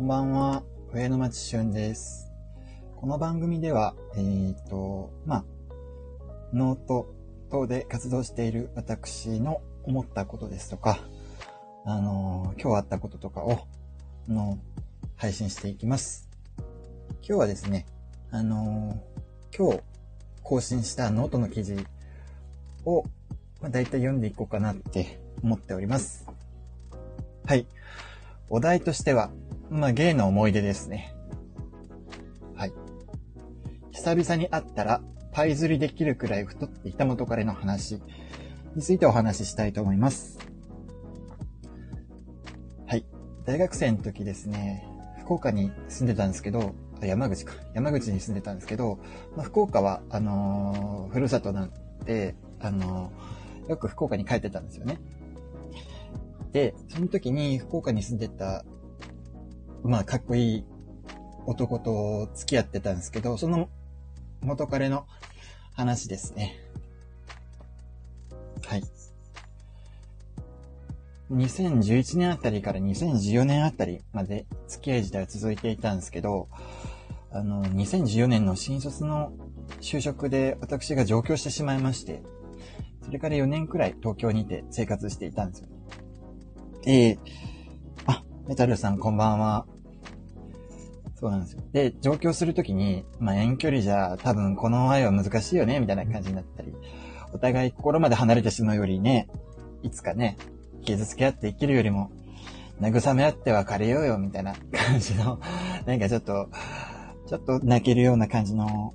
こんばんは、上野町俊です。この番組では、えっ、ー、と、まあ、ノート等で活動している私の思ったことですとか、あのー、今日あったこととかを、の、配信していきます。今日はですね、あの、今日更新したノートの記事を、まあ、大体読んでいこうかなって思っております。はい。お題としては、まあ、ゲイの思い出ですね。はい。久々に会ったら、パイ釣りできるくらい太っていた元彼の話についてお話ししたいと思います。はい。大学生の時ですね、福岡に住んでたんですけど、山口か。山口に住んでたんですけど、まあ、福岡は、あのー、ふるさとなんで、あのー、よく福岡に帰ってたんですよね。で、その時に福岡に住んでたまあ、かっこいい男と付き合ってたんですけど、その元彼の話ですね。はい。2011年あたりから2014年あたりまで付き合い自体は続いていたんですけど、あの、2014年の新卒の就職で私が上京してしまいまして、それから4年くらい東京にて生活していたんですよ。えー、メタルさんこんばんは。そうなんですよ。で、上京するときに、まあ遠距離じゃ多分この愛は難しいよね、みたいな感じになったり、お互い心まで離れてしまうよりね、いつかね、傷つけ合って生きるよりも、慰め合って別れようよ、みたいな感じの、なんかちょっと、ちょっと泣けるような感じの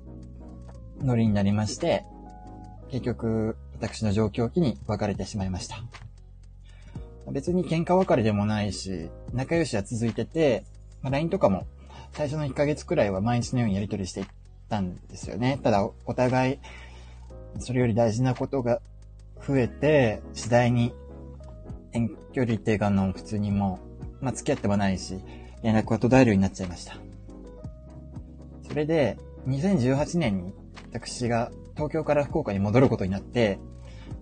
ノリになりまして、結局、私の状況期に別れてしまいました。別に喧嘩別れでもないし、仲良しは続いてて、まあ、LINE とかも最初の1ヶ月くらいは毎日のようにやり取りしていったんですよね。ただ、お互い、それより大事なことが増えて、次第に遠距離っていうかの普通にも、まあ、付き合ってもないし、連絡が途絶えるようになっちゃいました。それで、2018年に私が東京から福岡に戻ることになって、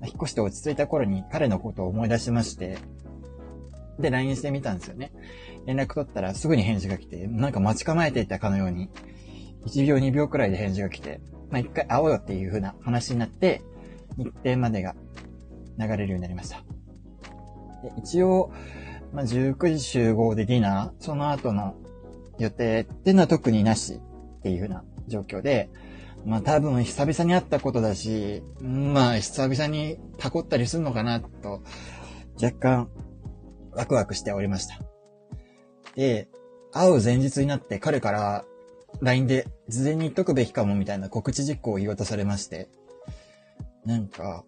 引っ越して落ち着いた頃に彼のことを思い出しまして、で、LINE してみたんですよね。連絡取ったらすぐに返事が来て、なんか待ち構えていたかのように、1秒2秒くらいで返事が来て、まあ、一回会おうよっていう風な話になって、日程までが流れるようになりました。で一応、まあ、19時集合でディナー、その後の予定っていうのは特になしっていう風な状況で、まあ多分久々に会ったことだし、まあ久々にタコったりするのかなと、若干ワクワクしておりました。で、会う前日になって彼から LINE で事前に言っとくべきかもみたいな告知実行を言い渡されまして、なんか、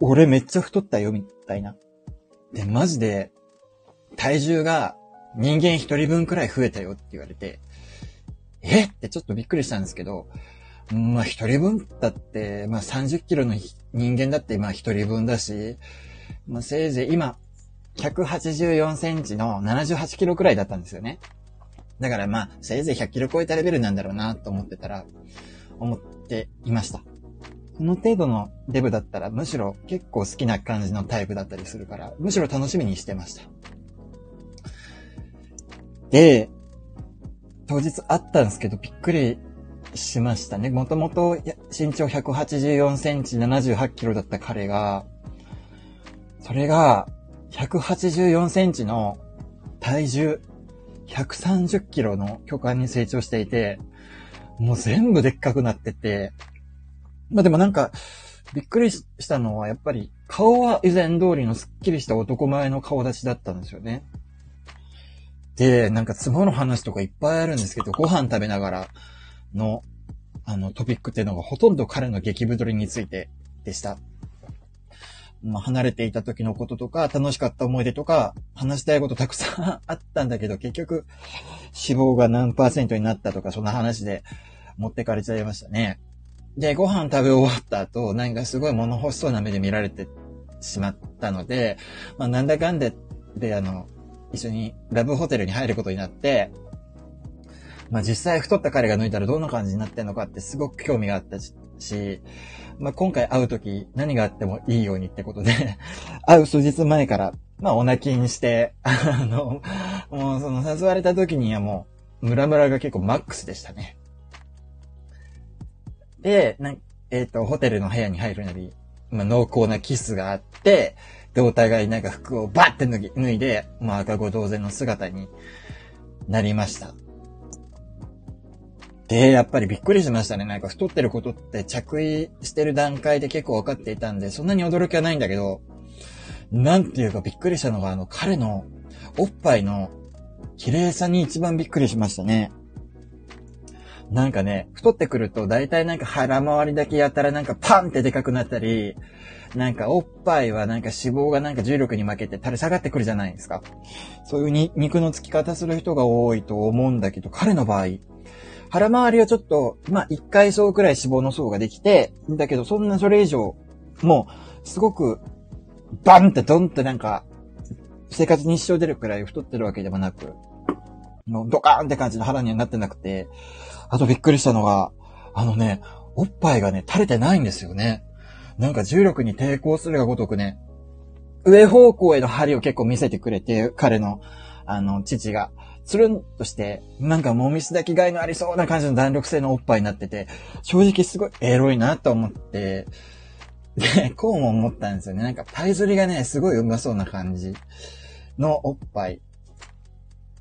俺めっちゃ太ったよみたいな。で、マジで体重が人間一人分くらい増えたよって言われて、え？ってちょっとびっくりしたんですけど、まあ一人分だって、まあ30キロの人間だってまあ一人分だし、まあせいぜい今184センチの78キロくらいだったんですよね。だからまあ、せいぜい100キロ超えたレベルなんだろうなと思ってたら、思っていました。この程度のデブだったらむしろ結構好きな感じのタイプだったりするから、むしろ楽しみにしてました。で、当日会ったんですけどびっくりしましたね。もともと身長184センチ78キロだった彼が、それが184センチの体重130キロの巨漢に成長していて、もう全部でっかくなってて、まあでもなんか、びっくりしたのはやっぱり顔は以前通りのスッキリした男前の顔立ちだったんですよね。で、なんかツボの話とかいっぱいあるんですけど、ご飯食べながらの、あのトピックっていうのがほとんど彼の激太りについてでした。まあ、離れていた時のこととか、楽しかった思い出とか、話したいことたくさんあったんだけど、結局、脂肪が何パーセントになったとか、そんな話で持ってかれちゃいましたね。で、ご飯食べ終わった後、なんかすごい物欲しそうな目で見られてしまったので、まあ、なんだかんで、で、あの、一緒にラブホテルに入ることになって、まあ、実際太った彼が抜いたらどんな感じになってんのかってすごく興味があったし、しまあ、今回会うとき何があってもいいようにってことで 会う数日前から、まあ、お泣きにして、あの、もうその誘われた時にはもう、ムラムラが結構マックスでしたね。で、なえっ、ー、と、ホテルの部屋に入るなり、まあ、濃厚なキスがあって、で、お互いなんか服をバッて脱ぎ、脱いで、まあ、赤子同然の姿になりました。で、やっぱりびっくりしましたね。なんか太ってることって着衣してる段階で結構分かっていたんで、そんなに驚きはないんだけど、なんていうかびっくりしたのが、あの、彼のおっぱいの綺麗さに一番びっくりしましたね。なんかね、太ってくると大体なんか腹回りだけやったらなんかパンってでかくなったり、なんかおっぱいはなんか脂肪がなんか重力に負けて垂れ下がってくるじゃないですか。そういうに肉のつき方する人が多いと思うんだけど、彼の場合、腹周りはちょっと、まあ、一回層くらい脂肪の層ができて、だけどそんなそれ以上、もう、すごく、バンってドンってなんか、生活に支障出るくらい太ってるわけでもなく、もうドカーンって感じの腹にはなってなくて、あとびっくりしたのが、あのね、おっぱいがね、垂れてないんですよね。なんか重力に抵抗するがごとくね、上方向への針を結構見せてくれて、彼の、あの、父が。つるんとして、なんかもみすだきがいのありそうな感じの弾力性のおっぱいになってて、正直すごいエロいなと思って、で、こうも思ったんですよね。なんかパイ釣りがね、すごいうまそうな感じのおっぱい。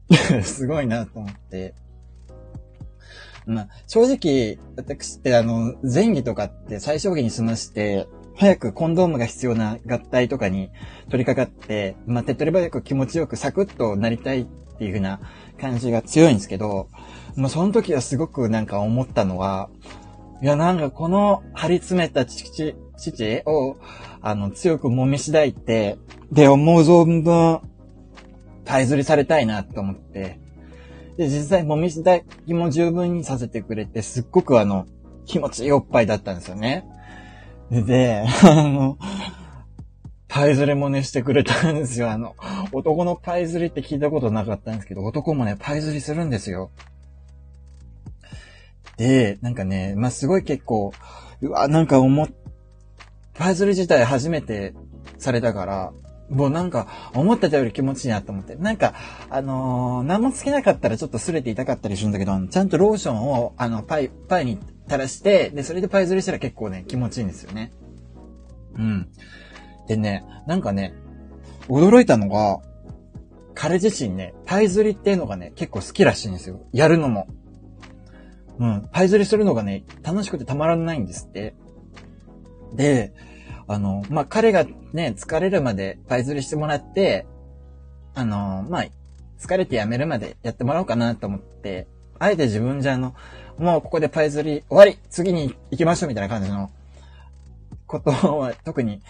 すごいなと思って。まあ、正直、私ってあの、前儀とかって最小限に済まして、早くコンドームが必要な合体とかに取り掛かって、まあ、手っ取り早く気持ちよくサクッとなりたいっていう風な感じが強いんですけど、もうその時はすごくなんか思ったのは、いやなんかこの張り詰めた父、父を、あの、強く揉みしだいて、で、思う存分、パイ釣りされたいなと思って、で、実際、揉みしだきも十分にさせてくれて、すっごくあの、気持ちいいおっぱいだったんですよね。で、あの、パイズレもね、してくれたんですよ。あの、男のパイズリって聞いたことなかったんですけど、男もね、パイズリするんですよ。で、なんかね、まあ、すごい結構、うわ、なんか思っ、パイズリ自体初めてされたから、もうなんか、思ってたより気持ちいいなと思って。なんか、あのー、何もつけなかったらちょっと擦れて痛かったりするんだけど、ちゃんとローションを、あの、パイ、パイに垂らして、で、それでパイズリしたら結構ね、気持ちいいんですよね。うん。でね、なんかね、驚いたのが、彼自身ね、パイ釣りっていうのがね、結構好きらしいんですよ。やるのも。うん。パイ釣りするのがね、楽しくてたまらないんですって。で、あの、まあ、彼がね、疲れるまでパイ釣りしてもらって、あの、まあ、疲れてやめるまでやってもらおうかなと思って、あえて自分じゃあの、もうここでパイ釣り終わり次に行きましょうみたいな感じのことは特に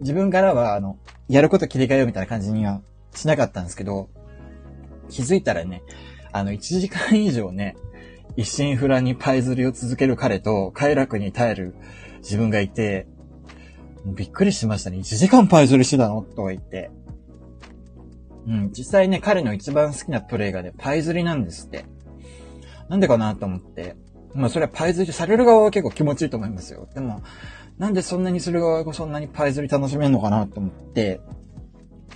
自分からは、あの、やること切り替えようみたいな感じにはしなかったんですけど、気づいたらね、あの、1時間以上ね、一心不乱にパイ釣りを続ける彼と、快楽に耐える自分がいて、びっくりしましたね。1時間パイ釣りしてたの？とか言って。うん、実際ね、彼の一番好きなプレイがね、パイ釣りなんですって。なんでかなと思って。まあ、それはパイ釣りされる側は結構気持ちいいと思いますよ。でも、なんでそんなにする側がそんなにパイ釣り楽しめるのかなと思って、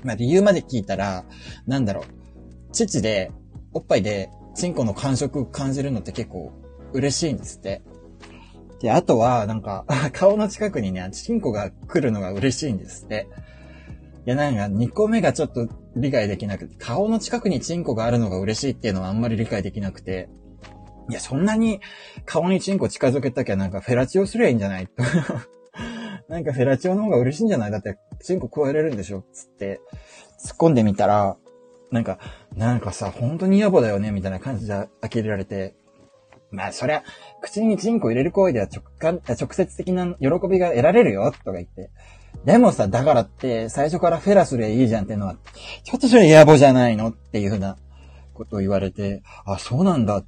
まあ理由まで聞いたら、なんだろう、父で、おっぱいで、チンコの感触感じるのって結構嬉しいんですって。で、あとは、なんか、顔の近くにね、チンコが来るのが嬉しいんですって。いや、なんか、2個目がちょっと理解できなくて、顔の近くにチンコがあるのが嬉しいっていうのはあんまり理解できなくて、いや、そんなに顔にチンコ近づけたきゃなんかフェラチオすりゃいいんじゃない？なんかフェラチオの方が嬉しいんじゃない？だってチンコ加えれるんでしょ？つって突っ込んでみたら、なんか、なんかさ、本当に野暮だよね？みたいな感じで呆れられて、まあそりゃ、口にチンコ入れる行為では直感、直接的な喜びが得られるよ？とか言って。でもさ、だからって最初からフェラすりゃいいじゃんっていうのは、ちょっとそれ野暮じゃないの？っていうふうなことを言われて、あ、そうなんだ。っ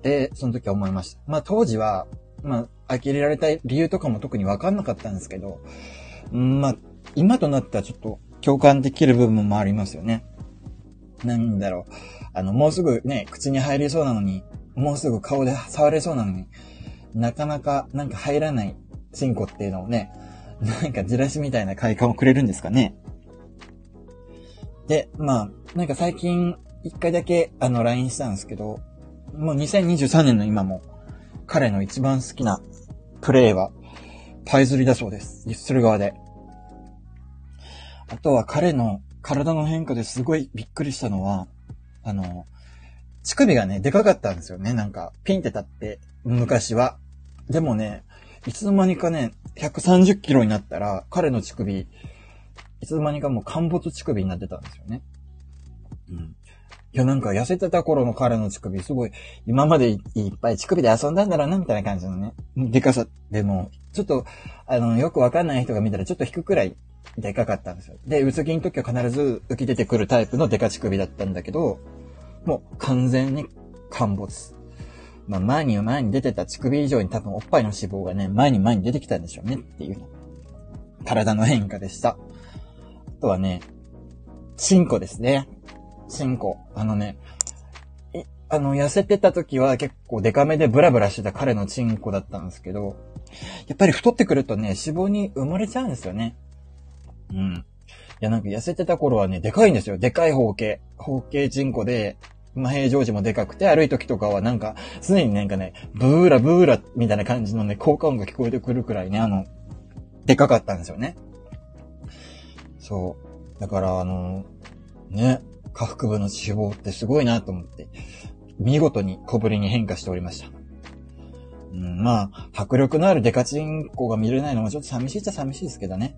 てその時は思いました。まあ当時は、まあ呆れられた理由とかも特にわかんなかったんですけど、まあ今となってはちょっと共感できる部分もありますよね。なんだろう。あの、もうすぐね、口に入りそうなのに、もうすぐ顔で触れそうなのに、なかなかなんか入らないチンコっていうのをね、なんかじらしみたいな快感をくれるんですかね。で、まあ、なんか最近一回だけ、あの、LINE したんですけど、もう2023年の今も、彼の一番好きなプレイは、パイズリだそうです。リッスル側で。あとは彼の体の変化ですごいびっくりしたのは、あの、乳首がね、でかかったんですよね。なんか、ピンって立って、昔は。でもね、いつの間にかね、130キロになったら、彼の乳首、いつの間にかもう陥没乳首になってたんですよね。いや、なんか痩せてた頃の彼の乳首、すごい、今までいっぱい乳首で遊んだんだろうな、みたいな感じのね、でかさでも、ちょっと、あの、よくわかんない人が見たらちょっと引くくらいでかかったんですよ。で、薄着の時は必ず浮き出てくるタイプのデカ乳首だったんだけど、もう完全に陥没。まあ、前に前に出てた乳首以上に多分おっぱいの脂肪がね、前に前に出てきたんでしょうねっていう体の変化でした。あとはね、チンコですね。チンコ。あのね、あの、痩せてた時は結構デカめでブラブラしてた彼のチンコだったんですけど、やっぱり太ってくるとね、脂肪に埋もれちゃうんですよね。うん。いや、なんか痩せてた頃はね、でかいんですよ。でかい方形。方形チンコで、ま、平常時もでかくて、歩い時とかはなんか、常になんかね、ブーラブーラみたいな感じのね、効果音が聞こえてくるくらいね、あの、でかかったんですよね。そう。だから、あの、ね、下腹部の脂肪ってすごいなと思って、見事に小ぶりに変化しておりました。うん、まあ、迫力のあるデカチンコが見れないのもちょっと寂しいっちゃ寂しいですけどね。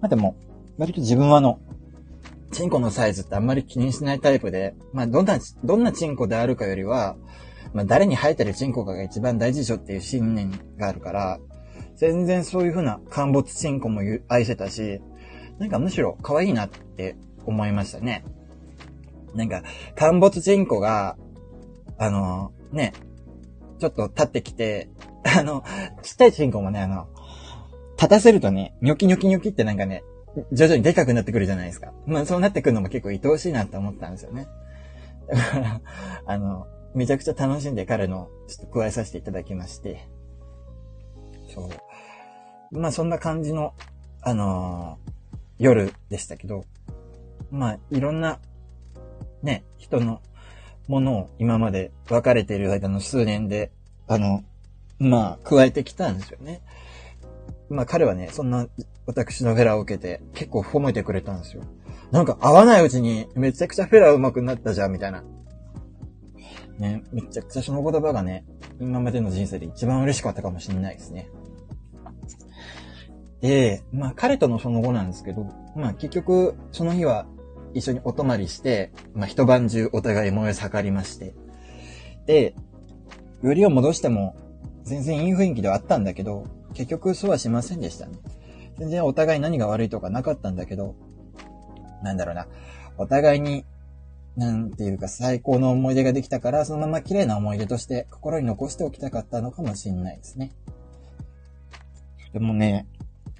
まあでも、割と自分はあの、チンコのサイズってあんまり気にしないタイプで、まあどんな、どんなチンコであるかよりは、まあ誰に生えてるチンコかが一番大事でしょっていう信念があるから、全然そういう風な陥没チンコも愛せたし、なんかむしろ可愛いなって思いましたね。なんか、陥没チンコが、あの、ね、ちょっと立ってきて、あの、ちっちゃいチンコもね、あの、立たせるとね、ニョキニョキニョキってなんかね、徐々にでかくなってくるじゃないですか。まあそうなってくるのも結構愛おしいなって思ったんですよね。だから、あの、めちゃくちゃ楽しんで彼のちょっと加えさせていただきまして。そう。まあそんな感じの、あのー、夜でしたけど、まあいろんな、ね、人のものを今まで別れている間の数年で、あの、まあ加えてきたんですよね。まあ彼はね、そんな私のフェラーを受けて結構褒めてくれたんですよ。なんか合わないうちにめちゃくちゃフェラー上手くなったじゃん、みたいな。ね、めちゃくちゃその言葉がね、今までの人生で一番嬉しかったかもしれないですね。で、まあ彼とのその後なんですけど、まあ結局その日は一緒にお泊まりして、まあ一晩中お互い燃え盛りまして。で、よりを戻しても全然いい雰囲気ではあったんだけど、結局そうはしませんでしたね。全然お互い何が悪いとかなかったんだけど、なんだろうな。お互いに、なんていうか最高の思い出ができたから、そのまま綺麗な思い出として心に残しておきたかったのかもしれないですね。でもね、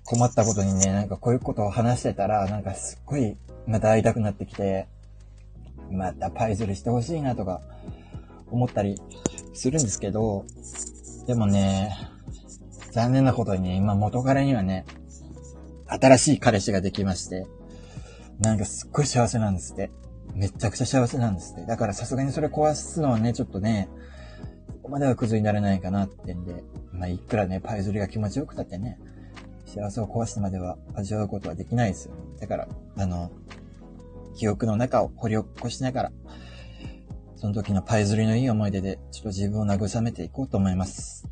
困ったことにね、なんかこういうことを話してたら、なんかすっごいまた会いたくなってきて、またパイズルしてほしいなとか思ったりするんですけど、でもね、残念なことにね、今元彼にはね、新しい彼氏ができまして、なんかすっごい幸せなんですって。めちゃくちゃ幸せなんですって。だからさすがにそれ壊すのはね、ちょっとね、ここまではクズになれないかなってんで、まあいくらね、パイズリが気持ちよくたってね、幸せを壊してまでは味わうことはできないですよ。だから、あの、記憶の中を掘り起こしながら、その時のパイズリのいい思い出で、ちょっと自分を慰めていこうと思います。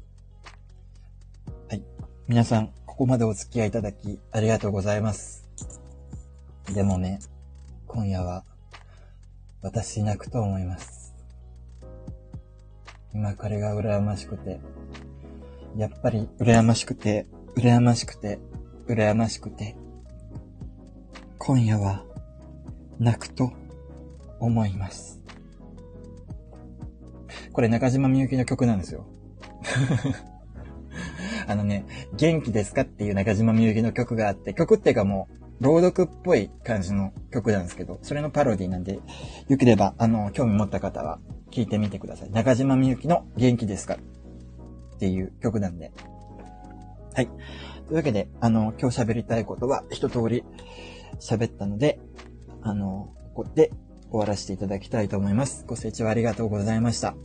はい。皆さん、ここまでお付き合いいただき、ありがとうございます。でもね、今夜は、私泣くと思います。今彼が羨ましくて、やっぱり羨ましくて、羨ましくて、羨ましくて、今夜は泣くと思います。これ中島みゆきの曲なんですよ。あのね、元気ですかっていう中島みゆきの曲があって、曲っていうかもう、朗読っぽい感じの曲なんですけど、それのパロディなんで、よければ、あの、興味持った方は聞いてみてください。中島みゆきの元気ですかっていう曲なんで。はい。というわけで、あの、今日喋りたいことは一通り喋ったので、あの、ここで終わらせていただきたいと思います。ご清聴ありがとうございました。